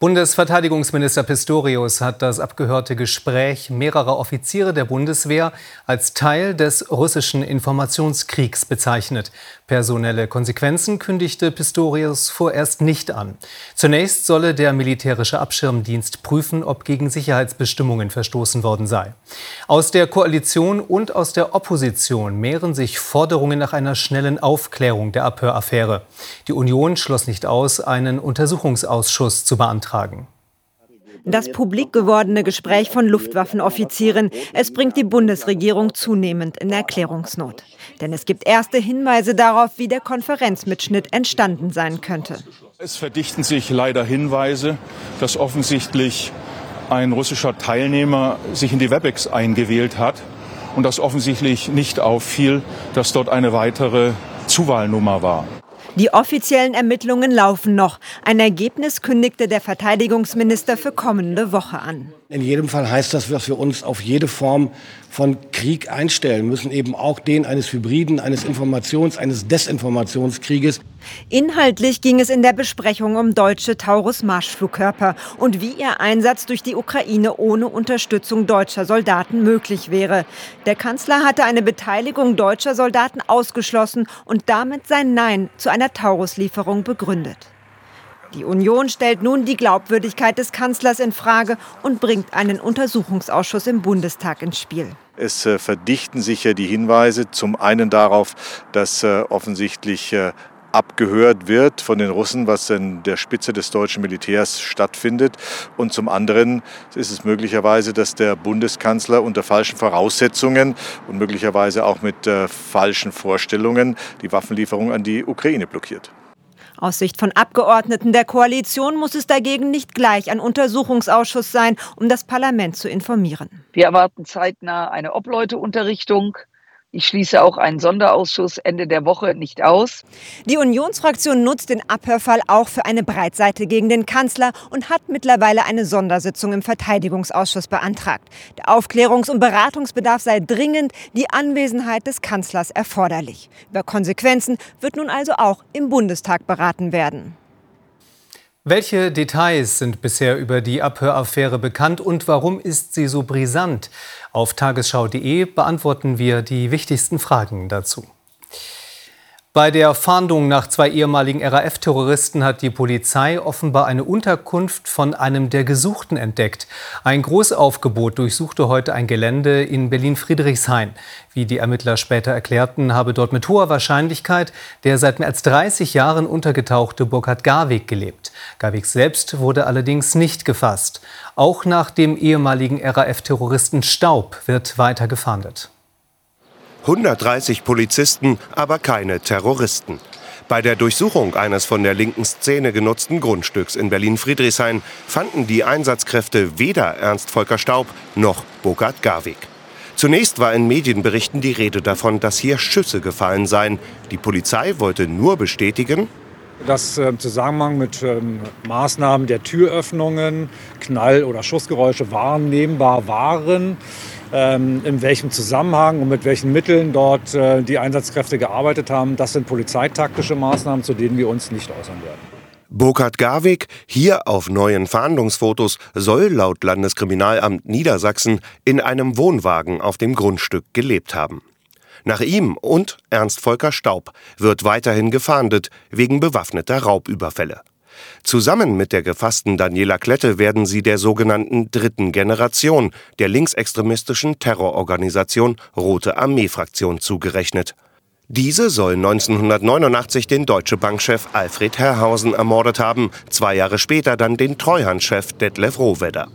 Bundesverteidigungsminister Pistorius hat das abgehörte Gespräch mehrerer Offiziere der Bundeswehr als Teil des russischen Informationskriegs bezeichnet. Personelle Konsequenzen kündigte Pistorius vorerst nicht an. Zunächst solle der militärische Abschirmdienst prüfen, ob gegen Sicherheitsbestimmungen verstoßen worden sei. Aus der Koalition und aus der Opposition mehren sich Forderungen nach einer schnellen Aufklärung der Abhöraffäre. Die Union schloss nicht aus, einen Untersuchungsausschuss zu beantragen. Das publik gewordene Gespräch von Luftwaffenoffizieren, es bringt die Bundesregierung zunehmend in Erklärungsnot. Denn es gibt erste Hinweise darauf, wie der Konferenzmitschnitt entstanden sein könnte. Es verdichten sich leider Hinweise, dass offensichtlich ein russischer Teilnehmer sich in die WebEx eingewählt hat und dass offensichtlich nicht auffiel, dass dort eine weitere Zuwahlnummer war. Die offiziellen Ermittlungen laufen noch. Ein Ergebnis kündigte der Verteidigungsminister für kommende Woche an. In jedem Fall heißt das, dass wir uns auf jede Form von Krieg einstellen müssen, eben auch den eines Hybriden, eines Informations-, eines Desinformationskrieges. Inhaltlich ging es in der Besprechung um deutsche Taurus-Marschflugkörper und wie ihr Einsatz durch die Ukraine ohne Unterstützung deutscher Soldaten möglich wäre. Der Kanzler hatte eine Beteiligung deutscher Soldaten ausgeschlossen und damit sein Nein zu einer Taurus-Lieferung begründet. Die Union stellt nun die Glaubwürdigkeit des Kanzlers in Frage und bringt einen Untersuchungsausschuss im Bundestag ins Spiel. Es äh, verdichten sich ja die Hinweise zum einen darauf, dass äh, offensichtlich äh, abgehört wird von den Russen, was in der Spitze des deutschen Militärs stattfindet. Und zum anderen ist es möglicherweise, dass der Bundeskanzler unter falschen Voraussetzungen und möglicherweise auch mit äh, falschen Vorstellungen die Waffenlieferung an die Ukraine blockiert. Aus Sicht von Abgeordneten der Koalition muss es dagegen nicht gleich ein Untersuchungsausschuss sein, um das Parlament zu informieren. Wir erwarten zeitnah eine Obleuteunterrichtung. Ich schließe auch einen Sonderausschuss Ende der Woche nicht aus. Die Unionsfraktion nutzt den Abhörfall auch für eine Breitseite gegen den Kanzler und hat mittlerweile eine Sondersitzung im Verteidigungsausschuss beantragt. Der Aufklärungs- und Beratungsbedarf sei dringend, die Anwesenheit des Kanzlers erforderlich. Über Konsequenzen wird nun also auch im Bundestag beraten werden. Welche Details sind bisher über die Abhöraffäre bekannt und warum ist sie so brisant? Auf tagesschau.de beantworten wir die wichtigsten Fragen dazu. Bei der Fahndung nach zwei ehemaligen RAF-Terroristen hat die Polizei offenbar eine Unterkunft von einem der Gesuchten entdeckt. Ein Großaufgebot durchsuchte heute ein Gelände in Berlin-Friedrichshain. Wie die Ermittler später erklärten, habe dort mit hoher Wahrscheinlichkeit der seit mehr als 30 Jahren untergetauchte Burkhard Garweg gelebt. Garweg selbst wurde allerdings nicht gefasst. Auch nach dem ehemaligen RAF-Terroristen Staub wird weiter gefahndet. 130 Polizisten, aber keine Terroristen. Bei der Durchsuchung eines von der linken Szene genutzten Grundstücks in Berlin-Friedrichshain fanden die Einsatzkräfte weder Ernst Volker Staub noch Burkhard Garwig. Zunächst war in Medienberichten die Rede davon, dass hier Schüsse gefallen seien. Die Polizei wollte nur bestätigen, dass im Zusammenhang mit ähm, Maßnahmen der Türöffnungen Knall- oder Schussgeräusche wahrnehmbar waren ähm, in welchem Zusammenhang und mit welchen Mitteln dort äh, die Einsatzkräfte gearbeitet haben. Das sind polizeitaktische Maßnahmen, zu denen wir uns nicht äußern werden. Burkhard Garwig, hier auf neuen Fahndungsfotos, soll laut Landeskriminalamt Niedersachsen in einem Wohnwagen auf dem Grundstück gelebt haben. Nach ihm und Ernst Volker Staub wird weiterhin gefahndet wegen bewaffneter Raubüberfälle. Zusammen mit der gefassten Daniela Klette werden sie der sogenannten dritten Generation der linksextremistischen Terrororganisation Rote Armee-Fraktion zugerechnet. Diese soll 1989 den Deutsche Bankchef Alfred Herrhausen ermordet haben, zwei Jahre später dann den Treuhandchef Detlef Rohwedder.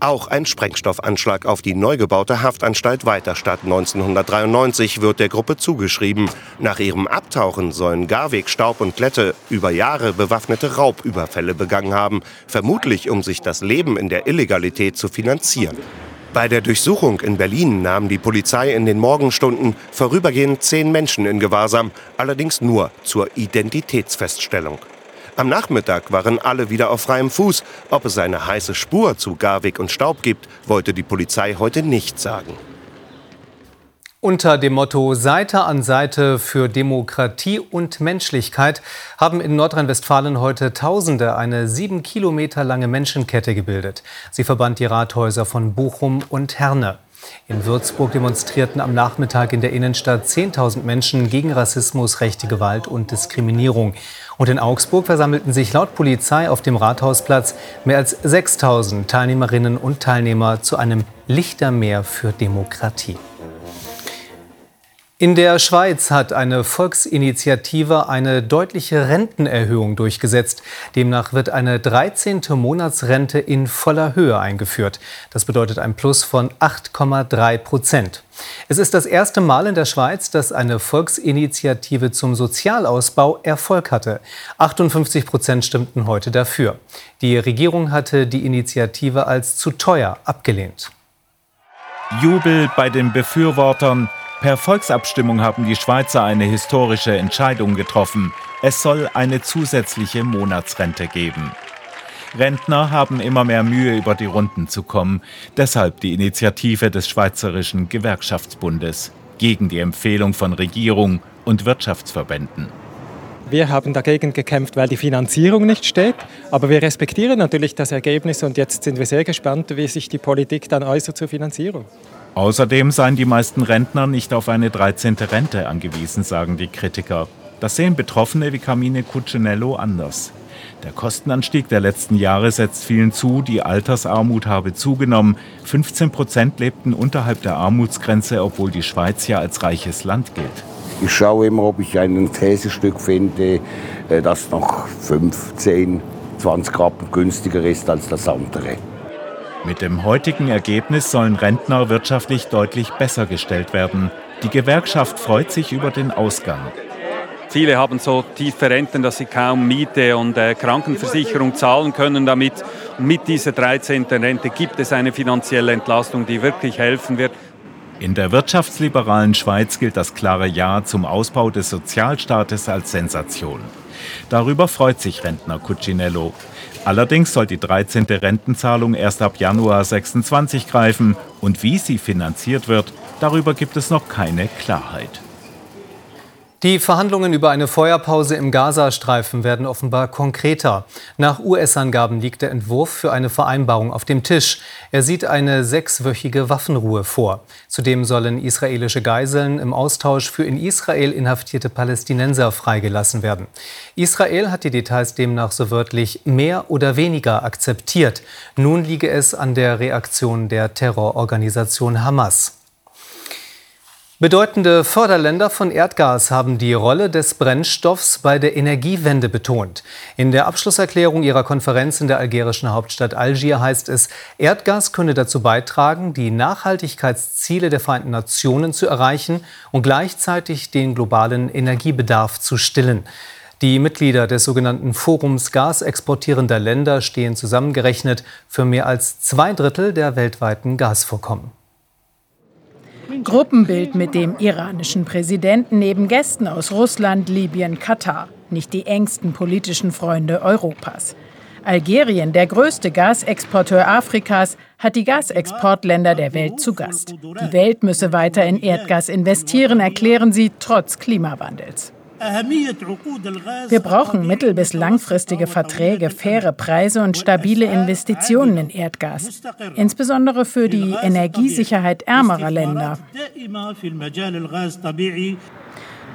Auch ein Sprengstoffanschlag auf die neu gebaute Haftanstalt Weiterstadt 1993 wird der Gruppe zugeschrieben. Nach ihrem Abtauchen sollen Garweg, Staub und Klette über Jahre bewaffnete Raubüberfälle begangen haben, vermutlich um sich das Leben in der Illegalität zu finanzieren. Bei der Durchsuchung in Berlin nahm die Polizei in den Morgenstunden vorübergehend zehn Menschen in Gewahrsam, allerdings nur zur Identitätsfeststellung. Am Nachmittag waren alle wieder auf freiem Fuß. Ob es eine heiße Spur zu Garwig und Staub gibt, wollte die Polizei heute nicht sagen. Unter dem Motto Seite an Seite für Demokratie und Menschlichkeit haben in Nordrhein-Westfalen heute Tausende eine sieben Kilometer lange Menschenkette gebildet. Sie verband die Rathäuser von Bochum und Herne. In Würzburg demonstrierten am Nachmittag in der Innenstadt 10.000 Menschen gegen Rassismus, rechte Gewalt und Diskriminierung. Und in Augsburg versammelten sich laut Polizei auf dem Rathausplatz mehr als 6.000 Teilnehmerinnen und Teilnehmer zu einem Lichtermeer für Demokratie. In der Schweiz hat eine Volksinitiative eine deutliche Rentenerhöhung durchgesetzt. Demnach wird eine 13. Monatsrente in voller Höhe eingeführt. Das bedeutet ein Plus von 8,3 Prozent. Es ist das erste Mal in der Schweiz, dass eine Volksinitiative zum Sozialausbau Erfolg hatte. 58 Prozent stimmten heute dafür. Die Regierung hatte die Initiative als zu teuer abgelehnt. Jubel bei den Befürwortern. Per Volksabstimmung haben die Schweizer eine historische Entscheidung getroffen. Es soll eine zusätzliche Monatsrente geben. Rentner haben immer mehr Mühe, über die Runden zu kommen. Deshalb die Initiative des Schweizerischen Gewerkschaftsbundes gegen die Empfehlung von Regierung und Wirtschaftsverbänden. Wir haben dagegen gekämpft, weil die Finanzierung nicht steht. Aber wir respektieren natürlich das Ergebnis und jetzt sind wir sehr gespannt, wie sich die Politik dann äußert zur Finanzierung. Außerdem seien die meisten Rentner nicht auf eine 13. Rente angewiesen, sagen die Kritiker. Das sehen Betroffene wie Camine Cuccinello anders. Der Kostenanstieg der letzten Jahre setzt vielen zu, die Altersarmut habe zugenommen. 15 Prozent lebten unterhalb der Armutsgrenze, obwohl die Schweiz ja als reiches Land gilt. Ich schaue immer, ob ich ein Käsestück finde, äh, das noch 5, 10, 20 Rappen günstiger ist als das andere. Mit dem heutigen Ergebnis sollen Rentner wirtschaftlich deutlich besser gestellt werden. Die Gewerkschaft freut sich über den Ausgang. Viele haben so tiefe Renten, dass sie kaum Miete und äh, Krankenversicherung zahlen können. Damit mit dieser 13. Rente gibt es eine finanzielle Entlastung, die wirklich helfen wird. In der wirtschaftsliberalen Schweiz gilt das klare Ja zum Ausbau des Sozialstaates als Sensation. Darüber freut sich Rentner Cuccinello. Allerdings soll die 13. Rentenzahlung erst ab Januar 26 greifen und wie sie finanziert wird, darüber gibt es noch keine Klarheit. Die Verhandlungen über eine Feuerpause im Gazastreifen werden offenbar konkreter. Nach US-Angaben liegt der Entwurf für eine Vereinbarung auf dem Tisch. Er sieht eine sechswöchige Waffenruhe vor. Zudem sollen israelische Geiseln im Austausch für in Israel inhaftierte Palästinenser freigelassen werden. Israel hat die Details demnach so wörtlich mehr oder weniger akzeptiert. Nun liege es an der Reaktion der Terrororganisation Hamas. Bedeutende Förderländer von Erdgas haben die Rolle des Brennstoffs bei der Energiewende betont. In der Abschlusserklärung ihrer Konferenz in der algerischen Hauptstadt Algier heißt es, Erdgas könne dazu beitragen, die Nachhaltigkeitsziele der Vereinten Nationen zu erreichen und gleichzeitig den globalen Energiebedarf zu stillen. Die Mitglieder des sogenannten Forums Gas exportierender Länder stehen zusammengerechnet für mehr als zwei Drittel der weltweiten Gasvorkommen. Gruppenbild mit dem iranischen Präsidenten neben Gästen aus Russland, Libyen, Katar. Nicht die engsten politischen Freunde Europas. Algerien, der größte Gasexporteur Afrikas, hat die Gasexportländer der Welt zu Gast. Die Welt müsse weiter in Erdgas investieren, erklären sie, trotz Klimawandels. Wir brauchen mittel- bis langfristige Verträge, faire Preise und stabile Investitionen in Erdgas, insbesondere für die Energiesicherheit ärmerer Länder.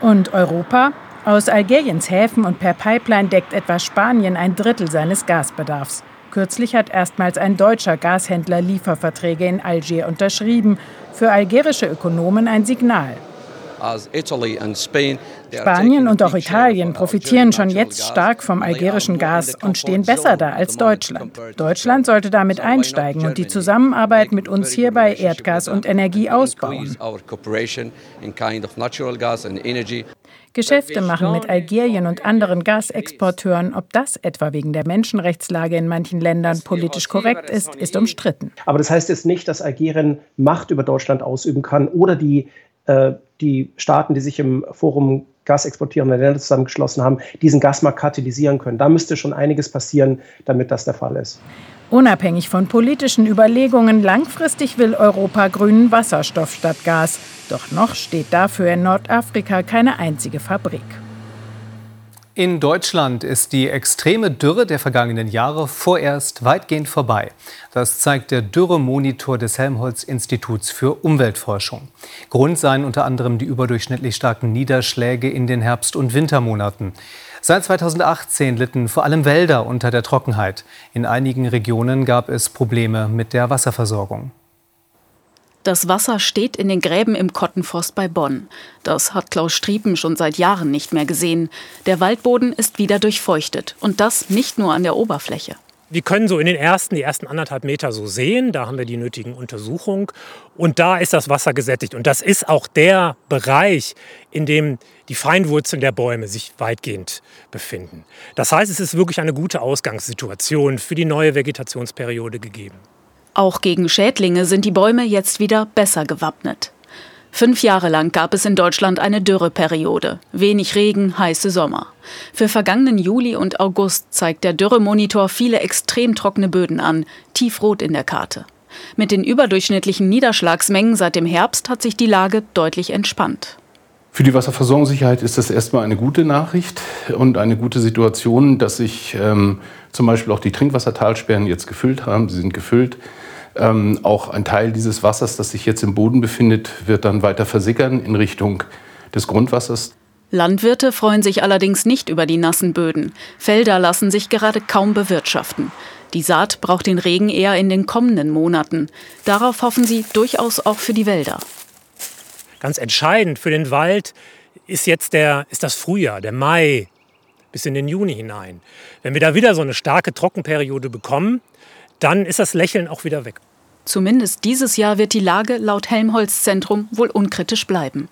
Und Europa? Aus Algeriens Häfen und per Pipeline deckt etwa Spanien ein Drittel seines Gasbedarfs. Kürzlich hat erstmals ein deutscher Gashändler Lieferverträge in Algier unterschrieben. Für algerische Ökonomen ein Signal. Spanien und auch Italien profitieren schon jetzt stark vom algerischen Gas und stehen besser da als Deutschland. Deutschland sollte damit einsteigen und die Zusammenarbeit mit uns hier bei Erdgas und Energie ausbauen. Geschäfte machen mit Algerien und anderen Gasexporteuren. Ob das etwa wegen der Menschenrechtslage in manchen Ländern politisch korrekt ist, ist umstritten. Aber das heißt jetzt nicht, dass Algerien Macht über Deutschland ausüben kann oder die, die Staaten, die sich im Forum gasexportierende Länder zusammengeschlossen haben, diesen Gasmarkt katalysieren können. Da müsste schon einiges passieren, damit das der Fall ist. Unabhängig von politischen Überlegungen, langfristig will Europa grünen Wasserstoff statt Gas. Doch noch steht dafür in Nordafrika keine einzige Fabrik. In Deutschland ist die extreme Dürre der vergangenen Jahre vorerst weitgehend vorbei. Das zeigt der Dürremonitor des Helmholtz-Instituts für Umweltforschung. Grund seien unter anderem die überdurchschnittlich starken Niederschläge in den Herbst- und Wintermonaten. Seit 2018 litten vor allem Wälder unter der Trockenheit. In einigen Regionen gab es Probleme mit der Wasserversorgung. Das Wasser steht in den Gräben im Kottenforst bei Bonn. Das hat Klaus Striepen schon seit Jahren nicht mehr gesehen. Der Waldboden ist wieder durchfeuchtet. Und das nicht nur an der Oberfläche. Wir können so in den ersten, die ersten anderthalb Meter so sehen. Da haben wir die nötigen Untersuchungen. Und da ist das Wasser gesättigt. Und das ist auch der Bereich, in dem die Feinwurzeln der Bäume sich weitgehend befinden. Das heißt, es ist wirklich eine gute Ausgangssituation für die neue Vegetationsperiode gegeben. Auch gegen Schädlinge sind die Bäume jetzt wieder besser gewappnet. Fünf Jahre lang gab es in Deutschland eine Dürreperiode. Wenig Regen, heiße Sommer. Für vergangenen Juli und August zeigt der Dürremonitor viele extrem trockene Böden an, tiefrot in der Karte. Mit den überdurchschnittlichen Niederschlagsmengen seit dem Herbst hat sich die Lage deutlich entspannt. Für die Wasserversorgungssicherheit ist das erstmal eine gute Nachricht und eine gute Situation, dass sich ähm, zum Beispiel auch die Trinkwassertalsperren jetzt gefüllt haben. Sie sind gefüllt. Ähm, auch ein Teil dieses Wassers, das sich jetzt im Boden befindet, wird dann weiter versickern in Richtung des Grundwassers. Landwirte freuen sich allerdings nicht über die nassen Böden. Felder lassen sich gerade kaum bewirtschaften. Die Saat braucht den Regen eher in den kommenden Monaten. Darauf hoffen sie durchaus auch für die Wälder. Ganz entscheidend für den Wald ist jetzt der, ist das Frühjahr, der Mai bis in den Juni hinein. Wenn wir da wieder so eine starke Trockenperiode bekommen, dann ist das Lächeln auch wieder weg. Zumindest dieses Jahr wird die Lage laut Helmholtz-Zentrum wohl unkritisch bleiben.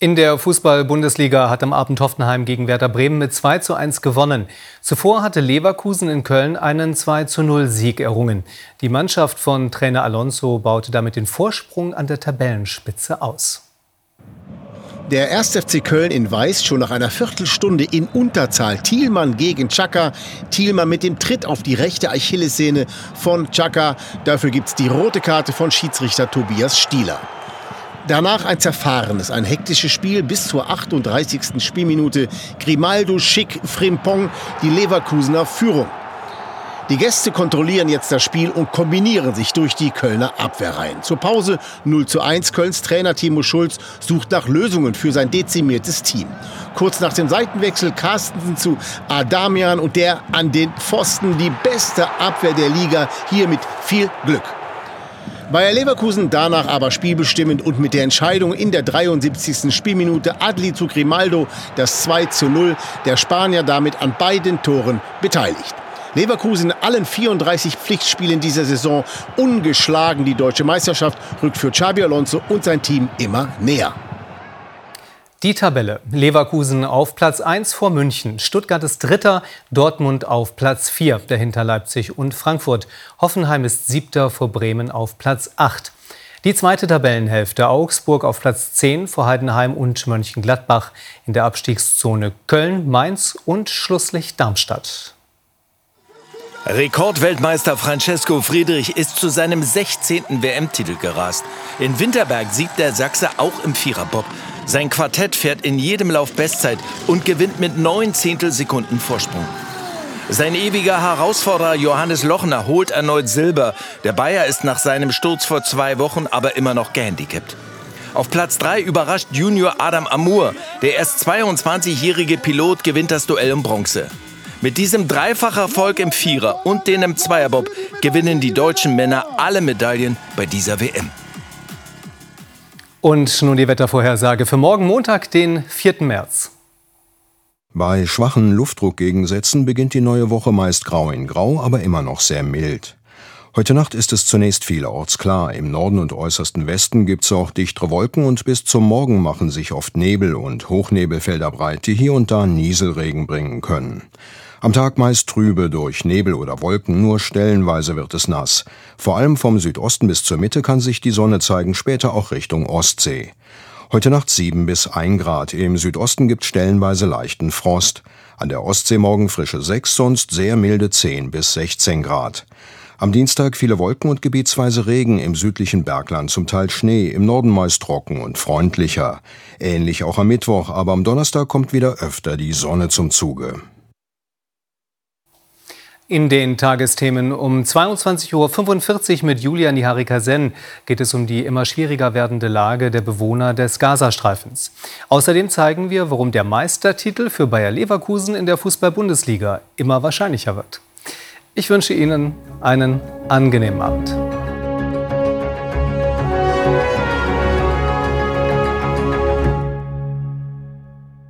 In der Fußball-Bundesliga hat am Abend Hoffenheim gegen Werder Bremen mit 2 zu 1 gewonnen. Zuvor hatte Leverkusen in Köln einen 2 zu 0 Sieg errungen. Die Mannschaft von Trainer Alonso baute damit den Vorsprung an der Tabellenspitze aus. Der 1. FC Köln in Weiß schon nach einer Viertelstunde in Unterzahl. Thielmann gegen Chaka. Thielmann mit dem Tritt auf die rechte Achillessehne von Chaka. Dafür gibt es die rote Karte von Schiedsrichter Tobias Stieler. Danach ein zerfahrenes, ein hektisches Spiel bis zur 38. Spielminute. Grimaldo, Schick, Frimpong, die Leverkusener Führung. Die Gäste kontrollieren jetzt das Spiel und kombinieren sich durch die Kölner Abwehrreihen. Zur Pause 0 zu 1. Kölns Trainer Timo Schulz sucht nach Lösungen für sein dezimiertes Team. Kurz nach dem Seitenwechsel Carstensen zu Adamian und der an den Pfosten die beste Abwehr der Liga. Hier mit viel Glück. Bayer Leverkusen danach aber spielbestimmend und mit der Entscheidung in der 73. Spielminute Adli zu Grimaldo das 2 zu 0. Der Spanier damit an beiden Toren beteiligt. Leverkusen in allen 34 Pflichtspielen dieser Saison ungeschlagen. Die deutsche Meisterschaft rückt für Xabi Alonso und sein Team immer näher. Die Tabelle. Leverkusen auf Platz 1 vor München. Stuttgart ist Dritter, Dortmund auf Platz 4, dahinter Leipzig und Frankfurt. Hoffenheim ist Siebter vor Bremen auf Platz 8. Die zweite Tabellenhälfte. Augsburg auf Platz 10 vor Heidenheim und Mönchengladbach. In der Abstiegszone Köln, Mainz und Schlusslicht Darmstadt. Rekordweltmeister Francesco Friedrich ist zu seinem 16. WM-Titel gerast. In Winterberg siegt der Sachse auch im Viererbob. Sein Quartett fährt in jedem Lauf Bestzeit und gewinnt mit neun Zehntelsekunden Vorsprung. Sein ewiger Herausforderer Johannes Lochner holt erneut Silber. Der Bayer ist nach seinem Sturz vor zwei Wochen aber immer noch gehandicapt. Auf Platz 3 überrascht Junior Adam Amour. Der erst 22-jährige Pilot gewinnt das Duell um Bronze. Mit diesem Dreifacherfolg im Vierer und den im Zweierbob gewinnen die deutschen Männer alle Medaillen bei dieser WM. Und nun die Wettervorhersage für morgen Montag, den 4. März. Bei schwachen Luftdruckgegensätzen beginnt die neue Woche meist grau in grau, aber immer noch sehr mild. Heute Nacht ist es zunächst vielerorts klar. Im Norden und äußersten Westen gibt's auch dichtere Wolken und bis zum Morgen machen sich oft Nebel und Hochnebelfelder breit, die hier und da Nieselregen bringen können. Am Tag meist trübe durch Nebel oder Wolken, nur stellenweise wird es nass. Vor allem vom Südosten bis zur Mitte kann sich die Sonne zeigen, später auch Richtung Ostsee. Heute Nacht 7 bis 1 Grad. Im Südosten gibt stellenweise leichten Frost. An der Ostsee morgen frische 6, sonst sehr milde 10 bis 16 Grad. Am Dienstag viele Wolken und gebietsweise Regen, im südlichen Bergland zum Teil Schnee, im Norden meist trocken und freundlicher. Ähnlich auch am Mittwoch, aber am Donnerstag kommt wieder öfter die Sonne zum Zuge. In den Tagesthemen um 22.45 Uhr mit Julian Niharika-Sen geht es um die immer schwieriger werdende Lage der Bewohner des Gazastreifens. Außerdem zeigen wir, warum der Meistertitel für Bayer Leverkusen in der Fußball-Bundesliga immer wahrscheinlicher wird. Ich wünsche Ihnen einen angenehmen Abend.